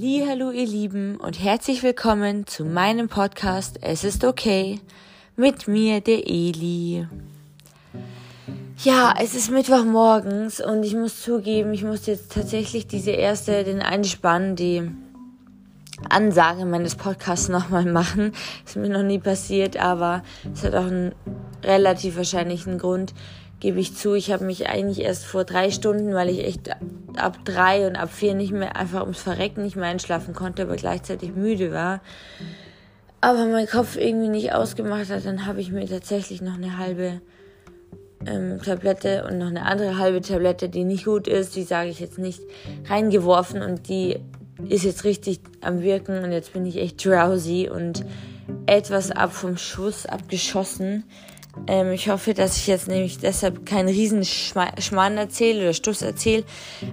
Hallo ihr Lieben und herzlich willkommen zu meinem Podcast Es ist okay mit mir der Eli. Ja, es ist Mittwochmorgens und ich muss zugeben, ich muss jetzt tatsächlich diese erste, den Einspann, die Ansage meines Podcasts nochmal machen. Ist mir noch nie passiert, aber es hat auch einen relativ wahrscheinlichen Grund gebe ich zu, ich habe mich eigentlich erst vor drei Stunden, weil ich echt ab drei und ab vier nicht mehr, einfach ums Verrecken nicht mehr einschlafen konnte, aber gleichzeitig müde war, aber mein Kopf irgendwie nicht ausgemacht hat, dann habe ich mir tatsächlich noch eine halbe ähm, Tablette und noch eine andere halbe Tablette, die nicht gut ist, die sage ich jetzt nicht, reingeworfen und die ist jetzt richtig am Wirken und jetzt bin ich echt drowsy und etwas ab vom Schuss abgeschossen. Ähm, ich hoffe, dass ich jetzt nämlich deshalb keinen riesen Schmarrn erzähle oder Stuss erzähle.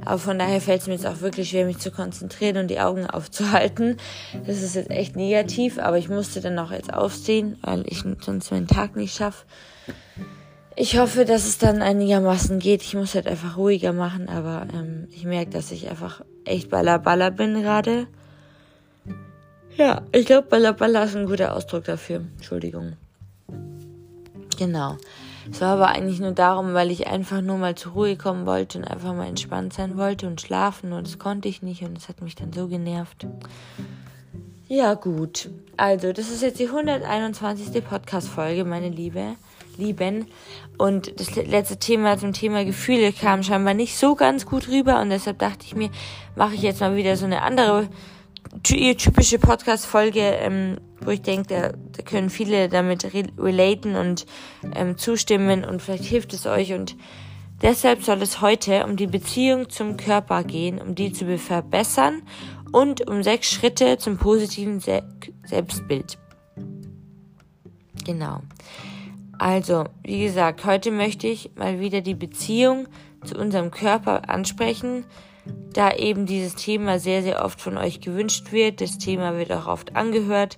Aber von daher fällt es mir jetzt auch wirklich schwer, mich zu konzentrieren und die Augen aufzuhalten. Das ist jetzt echt negativ, aber ich musste dann auch jetzt aufstehen, weil ich sonst meinen Tag nicht schaffe. Ich hoffe, dass es dann einigermaßen geht. Ich muss halt einfach ruhiger machen, aber ähm, ich merke, dass ich einfach echt ballerballer bin gerade. Ja, ich glaube, ballerballer ist ein guter Ausdruck dafür. Entschuldigung. Genau. Es war aber eigentlich nur darum, weil ich einfach nur mal zur Ruhe kommen wollte und einfach mal entspannt sein wollte und schlafen und das konnte ich nicht und es hat mich dann so genervt. Ja, gut. Also, das ist jetzt die 121. Podcast-Folge, meine Liebe, Lieben. Und das letzte Thema zum Thema Gefühle kam scheinbar nicht so ganz gut rüber und deshalb dachte ich mir, mache ich jetzt mal wieder so eine andere typische Podcast-Folge, ähm, wo ich denke, da, können viele damit re relaten und ähm, zustimmen und vielleicht hilft es euch. Und deshalb soll es heute um die Beziehung zum Körper gehen, um die zu verbessern und um sechs Schritte zum positiven Se Selbstbild. Genau. Also, wie gesagt, heute möchte ich mal wieder die Beziehung zu unserem Körper ansprechen da eben dieses Thema sehr, sehr oft von euch gewünscht wird. Das Thema wird auch oft angehört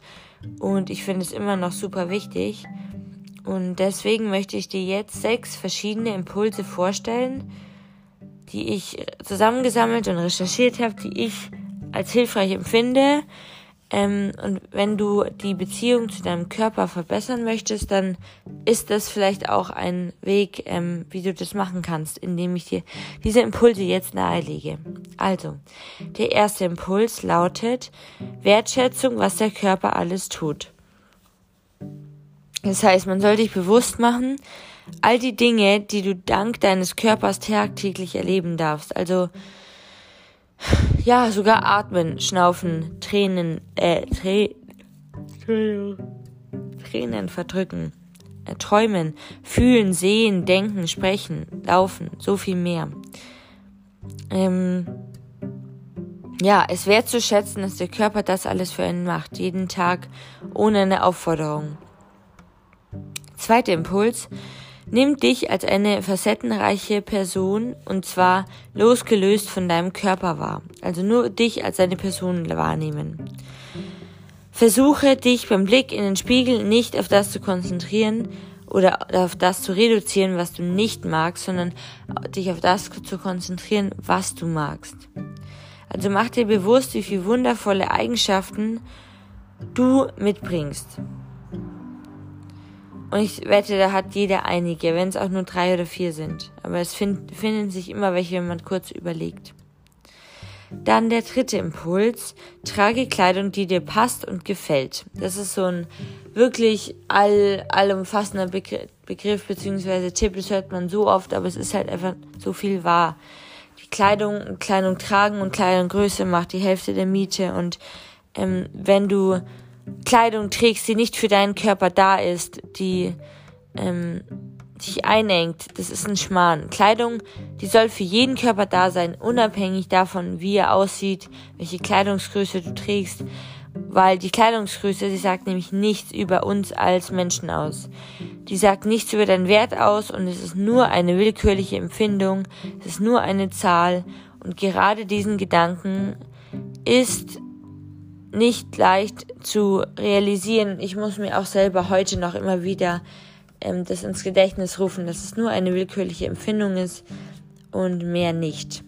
und ich finde es immer noch super wichtig. Und deswegen möchte ich dir jetzt sechs verschiedene Impulse vorstellen, die ich zusammengesammelt und recherchiert habe, die ich als hilfreich empfinde, ähm, und wenn du die Beziehung zu deinem Körper verbessern möchtest, dann ist das vielleicht auch ein Weg, ähm, wie du das machen kannst, indem ich dir diese Impulse jetzt nahelege. Also, der erste Impuls lautet Wertschätzung, was der Körper alles tut. Das heißt, man soll dich bewusst machen, all die Dinge, die du dank deines Körpers tagtäglich erleben darfst. Also, ja, sogar atmen, schnaufen, Tränen, äh, Trä Tränen verdrücken, äh, träumen, fühlen, sehen, denken, sprechen, laufen, so viel mehr. Ähm, ja, es wäre zu schätzen, dass der Körper das alles für einen macht, jeden Tag, ohne eine Aufforderung. Zweiter Impuls, Nimm dich als eine facettenreiche Person und zwar losgelöst von deinem Körper wahr. Also nur dich als eine Person wahrnehmen. Versuche dich beim Blick in den Spiegel nicht auf das zu konzentrieren oder auf das zu reduzieren, was du nicht magst, sondern dich auf das zu konzentrieren, was du magst. Also mach dir bewusst, wie viele wundervolle Eigenschaften du mitbringst. Und ich wette, da hat jeder einige, wenn es auch nur drei oder vier sind. Aber es find, finden sich immer welche, wenn man kurz überlegt. Dann der dritte Impuls. Trage Kleidung, die dir passt und gefällt. Das ist so ein wirklich all, allumfassender Begriff, Begriff bzw. Tipp. Das hört man so oft, aber es ist halt einfach so viel wahr. Die Kleidung, Kleidung tragen und Kleidungsgröße macht die Hälfte der Miete. Und ähm, wenn du Kleidung trägst, die nicht für deinen Körper da ist, die ähm, dich einengt, das ist ein Schmarrn. Kleidung, die soll für jeden Körper da sein, unabhängig davon, wie er aussieht, welche Kleidungsgröße du trägst, weil die Kleidungsgröße, sie sagt nämlich nichts über uns als Menschen aus. Die sagt nichts über deinen Wert aus und es ist nur eine willkürliche Empfindung, es ist nur eine Zahl und gerade diesen Gedanken ist nicht leicht zu realisieren. Ich muss mir auch selber heute noch immer wieder ähm, das ins Gedächtnis rufen, dass es nur eine willkürliche Empfindung ist und mehr nicht.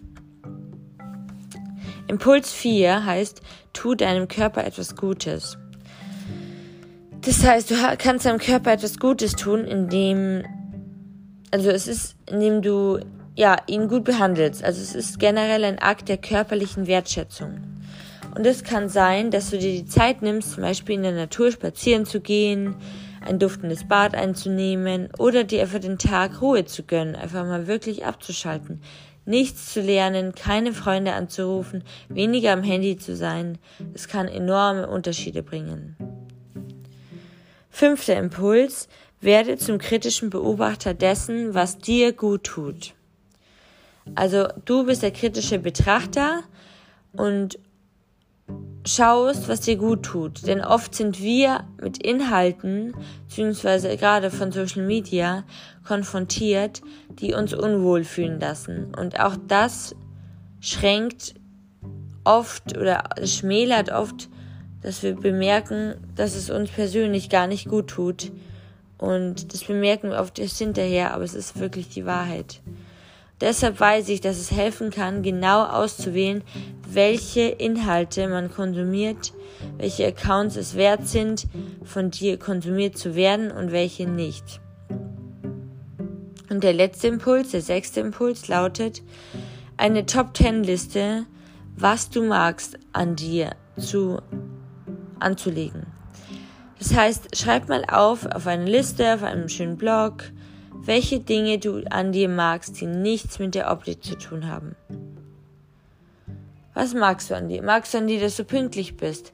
Impuls 4 heißt, tu deinem Körper etwas Gutes. Das heißt, du kannst deinem Körper etwas Gutes tun, indem, also es ist, indem du, ja, ihn gut behandelst. Also es ist generell ein Akt der körperlichen Wertschätzung. Und es kann sein, dass du dir die Zeit nimmst, zum Beispiel in der Natur spazieren zu gehen, ein duftendes Bad einzunehmen oder dir einfach den Tag Ruhe zu gönnen, einfach mal wirklich abzuschalten, nichts zu lernen, keine Freunde anzurufen, weniger am Handy zu sein. Es kann enorme Unterschiede bringen. Fünfter Impuls, werde zum kritischen Beobachter dessen, was dir gut tut. Also du bist der kritische Betrachter und schaust, was dir gut tut. Denn oft sind wir mit Inhalten, beziehungsweise gerade von Social Media, konfrontiert, die uns unwohl fühlen lassen. Und auch das schränkt oft oder schmälert oft, dass wir bemerken, dass es uns persönlich gar nicht gut tut. Und das bemerken wir oft erst hinterher, aber es ist wirklich die Wahrheit. Deshalb weiß ich, dass es helfen kann, genau auszuwählen, welche Inhalte man konsumiert, welche Accounts es wert sind, von dir konsumiert zu werden und welche nicht. Und der letzte Impuls, der sechste Impuls lautet, eine Top 10 Liste, was du magst an dir zu anzulegen. Das heißt, schreib mal auf, auf eine Liste, auf einem schönen Blog, welche Dinge du an dir magst, die nichts mit der Optik zu tun haben. Was magst du an dir? Magst du an dir, dass du pünktlich bist,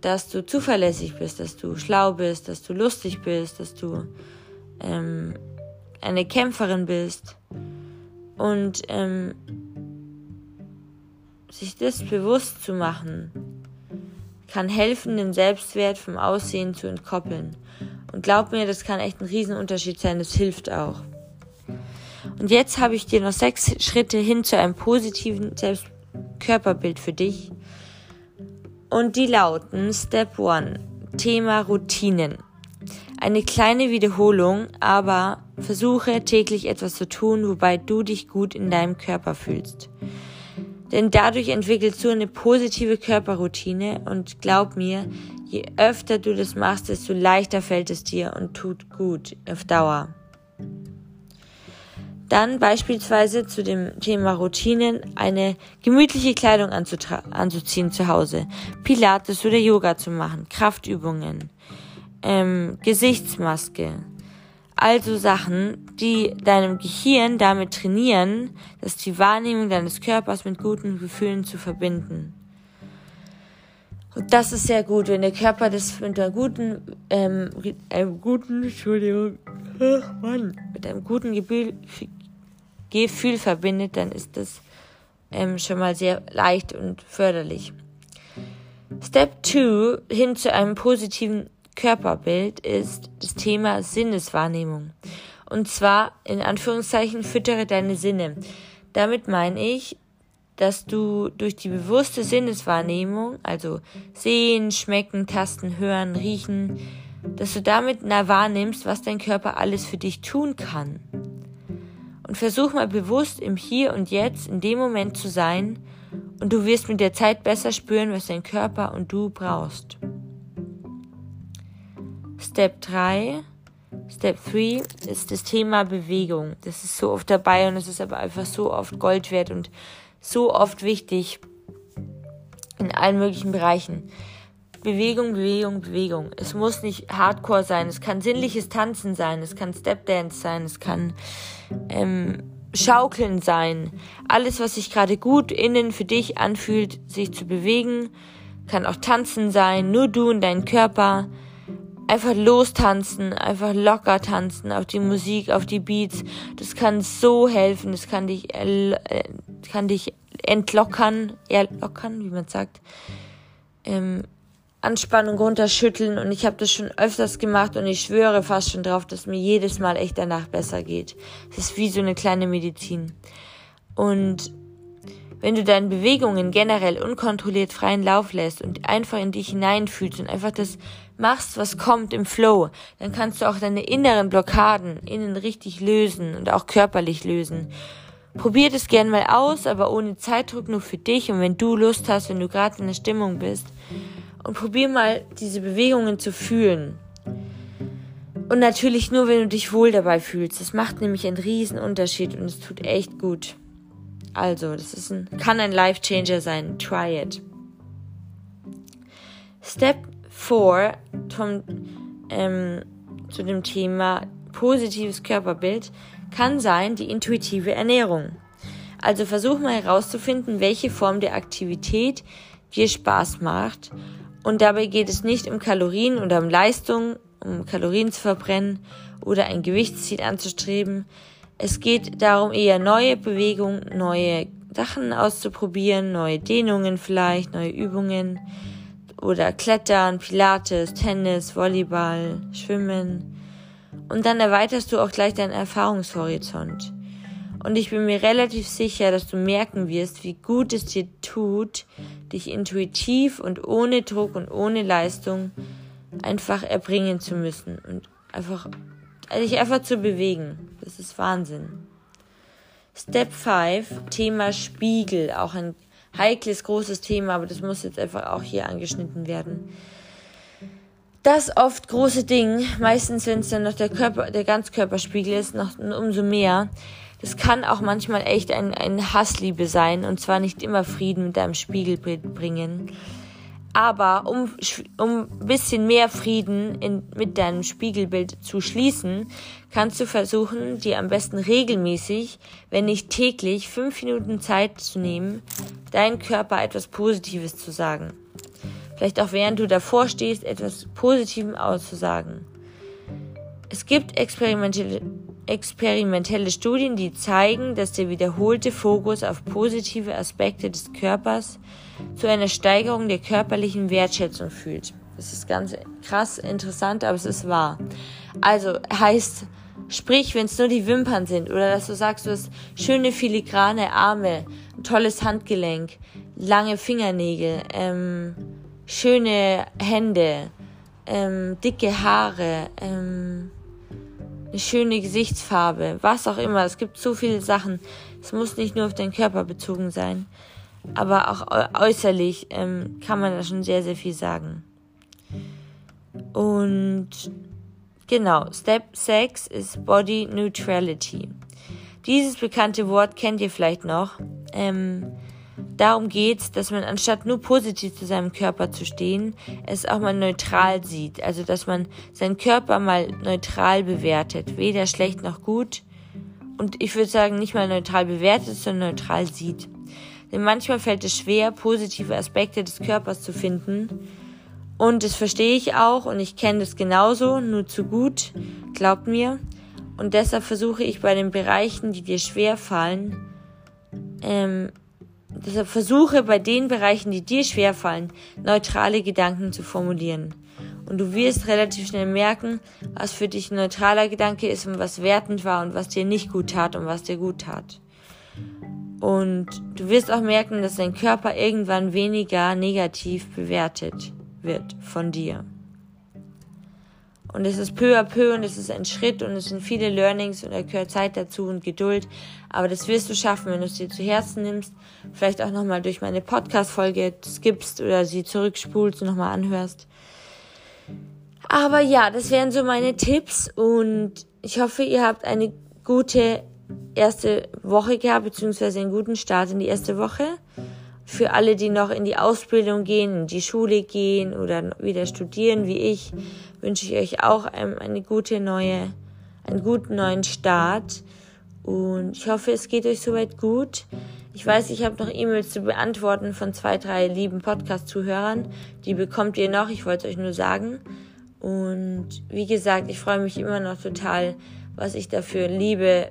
dass du zuverlässig bist, dass du schlau bist, dass du lustig bist, dass du ähm, eine Kämpferin bist und ähm, sich das bewusst zu machen, kann helfen, den Selbstwert vom Aussehen zu entkoppeln. Und glaub mir, das kann echt ein Riesenunterschied sein, das hilft auch. Und jetzt habe ich dir noch sechs Schritte hin zu einem positiven Selbstkörperbild für dich. Und die lauten Step 1, Thema Routinen. Eine kleine Wiederholung, aber versuche täglich etwas zu tun, wobei du dich gut in deinem Körper fühlst. Denn dadurch entwickelst du eine positive Körperroutine und glaub mir, je öfter du das machst, desto leichter fällt es dir und tut gut auf Dauer. Dann beispielsweise zu dem Thema Routinen eine gemütliche Kleidung anzuziehen zu Hause, Pilates oder Yoga zu machen, Kraftübungen, ähm, Gesichtsmaske, also Sachen, die deinem Gehirn damit trainieren, dass die Wahrnehmung deines Körpers mit guten Gefühlen zu verbinden. Und das ist sehr gut, wenn der Körper das mit einer guten, ähm, einem guten, Entschuldigung, Mann, mit einem guten Gefühl, Gefühl verbindet, dann ist das ähm, schon mal sehr leicht und förderlich. Step 2 hin zu einem positiven Körperbild ist das Thema Sinneswahrnehmung. Und zwar in Anführungszeichen füttere deine Sinne. Damit meine ich, dass du durch die bewusste Sinneswahrnehmung, also sehen, schmecken, tasten, hören, riechen, dass du damit nah wahrnimmst, was dein Körper alles für dich tun kann. Und versuch mal bewusst im Hier und Jetzt in dem Moment zu sein und du wirst mit der Zeit besser spüren, was dein Körper und du brauchst. Step 3. Step 3 ist das Thema Bewegung. Das ist so oft dabei und es ist aber einfach so oft Gold wert und so oft wichtig in allen möglichen Bereichen. Bewegung, Bewegung, Bewegung. Es muss nicht Hardcore sein. Es kann sinnliches Tanzen sein. Es kann Stepdance sein. Es kann ähm, Schaukeln sein. Alles, was sich gerade gut innen für dich anfühlt, sich zu bewegen. Kann auch Tanzen sein. Nur du und dein Körper einfach lostanzen, einfach locker tanzen auf die Musik, auf die Beats. Das kann so helfen, das kann dich, äh, kann dich entlockern, erlockern, wie man sagt. Ähm, Anspannung runterschütteln und ich habe das schon öfters gemacht und ich schwöre fast schon drauf, dass mir jedes Mal echt danach besser geht. Es ist wie so eine kleine Medizin. Und wenn du deinen Bewegungen generell unkontrolliert freien Lauf lässt und einfach in dich hineinfühlst und einfach das machst, was kommt im Flow, dann kannst du auch deine inneren Blockaden innen richtig lösen und auch körperlich lösen. Probier das gern mal aus, aber ohne Zeitdruck, nur für dich und wenn du Lust hast, wenn du gerade in der Stimmung bist. Und probier mal diese Bewegungen zu fühlen. Und natürlich nur, wenn du dich wohl dabei fühlst. Das macht nämlich einen riesen Unterschied und es tut echt gut. Also, das ist ein, kann ein Life Changer sein. Try it. Step 4 vom, ähm, zu dem Thema positives Körperbild kann sein die intuitive Ernährung. Also versuch mal herauszufinden, welche Form der Aktivität dir Spaß macht. Und dabei geht es nicht um Kalorien oder um Leistung, um Kalorien zu verbrennen oder ein Gewichtsziel anzustreben. Es geht darum, eher neue Bewegungen, neue Sachen auszuprobieren, neue Dehnungen vielleicht, neue Übungen oder Klettern, Pilates, Tennis, Volleyball, Schwimmen. Und dann erweiterst du auch gleich deinen Erfahrungshorizont. Und ich bin mir relativ sicher, dass du merken wirst, wie gut es dir tut, dich intuitiv und ohne Druck und ohne Leistung einfach erbringen zu müssen und einfach dich einfach zu bewegen. Das ist Wahnsinn. Step 5, Thema Spiegel, auch ein heikles, großes Thema, aber das muss jetzt einfach auch hier angeschnitten werden. Das oft große Ding, meistens wenn es dann noch der Körper, der Ganzkörperspiegel ist, noch umso mehr. Das kann auch manchmal echt ein, ein Hassliebe sein und zwar nicht immer Frieden mit deinem Spiegelbild bringen. Aber um, um ein bisschen mehr Frieden in, mit deinem Spiegelbild zu schließen, kannst du versuchen, dir am besten regelmäßig, wenn nicht täglich, fünf Minuten Zeit zu nehmen, deinem Körper etwas Positives zu sagen. Vielleicht auch während du davor stehst, etwas Positives auszusagen. Es gibt experimentelle, experimentelle Studien, die zeigen, dass der wiederholte Fokus auf positive Aspekte des Körpers zu einer Steigerung der körperlichen Wertschätzung führt. Das ist ganz krass interessant, aber es ist wahr. Also heißt, sprich, wenn es nur die Wimpern sind oder dass du sagst, du hast schöne filigrane Arme, tolles Handgelenk, lange Fingernägel, ähm, schöne Hände, ähm, dicke Haare, ähm, eine schöne Gesichtsfarbe, was auch immer. Es gibt so viele Sachen. Es muss nicht nur auf den Körper bezogen sein, aber auch äußerlich ähm, kann man da schon sehr, sehr viel sagen. Und genau, Step 6 ist Body Neutrality. Dieses bekannte Wort kennt ihr vielleicht noch. Ähm, Darum geht's, dass man anstatt nur positiv zu seinem Körper zu stehen, es auch mal neutral sieht. Also, dass man seinen Körper mal neutral bewertet. Weder schlecht noch gut. Und ich würde sagen, nicht mal neutral bewertet, sondern neutral sieht. Denn manchmal fällt es schwer, positive Aspekte des Körpers zu finden. Und das verstehe ich auch und ich kenne das genauso, nur zu gut, glaubt mir. Und deshalb versuche ich bei den Bereichen, die dir schwer fallen, ähm, Deshalb versuche bei den Bereichen, die dir schwerfallen, neutrale Gedanken zu formulieren. Und du wirst relativ schnell merken, was für dich ein neutraler Gedanke ist und was wertend war und was dir nicht gut tat und was dir gut tat. Und du wirst auch merken, dass dein Körper irgendwann weniger negativ bewertet wird von dir. Und es ist peu à peu und es ist ein Schritt und es sind viele Learnings und da gehört Zeit dazu und Geduld. Aber das wirst du schaffen, wenn du es dir zu Herzen nimmst. Vielleicht auch nochmal durch meine Podcast-Folge skippst oder sie zurückspulst und nochmal anhörst. Aber ja, das wären so meine Tipps und ich hoffe, ihr habt eine gute erste Woche gehabt, beziehungsweise einen guten Start in die erste Woche. Für alle, die noch in die Ausbildung gehen, in die Schule gehen oder wieder studieren wie ich, wünsche ich euch auch eine gute neue, einen guten neuen Start. Und ich hoffe, es geht euch soweit gut. Ich weiß, ich habe noch E-Mails zu beantworten von zwei, drei lieben Podcast-Zuhörern. Die bekommt ihr noch. Ich wollte es euch nur sagen. Und wie gesagt, ich freue mich immer noch total, was ich dafür liebe,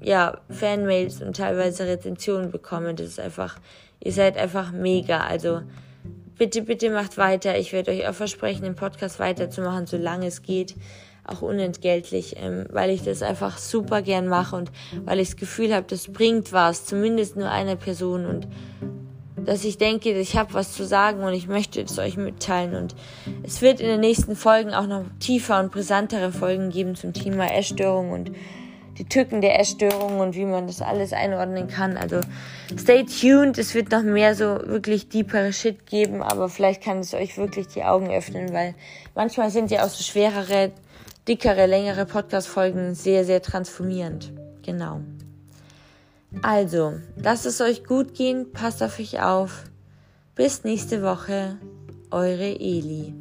ja, Fanmails und teilweise Rezensionen bekomme. Das ist einfach, ihr seid einfach mega. Also bitte, bitte macht weiter. Ich werde euch auch versprechen, den Podcast weiterzumachen, solange es geht. Auch unentgeltlich, ähm, weil ich das einfach super gern mache und weil ich das Gefühl habe, das bringt was, zumindest nur einer Person und dass ich denke, ich habe was zu sagen und ich möchte es euch mitteilen. Und es wird in den nächsten Folgen auch noch tiefer und brisantere Folgen geben zum Thema Essstörung und die Tücken der Essstörung und wie man das alles einordnen kann. Also stay tuned, es wird noch mehr so wirklich deepere Shit geben, aber vielleicht kann es euch wirklich die Augen öffnen, weil manchmal sind ja auch so schwerere, dickere, längere Podcast-Folgen sehr, sehr transformierend. Genau. Also, lasst es euch gut gehen, passt auf euch auf. Bis nächste Woche, eure Eli.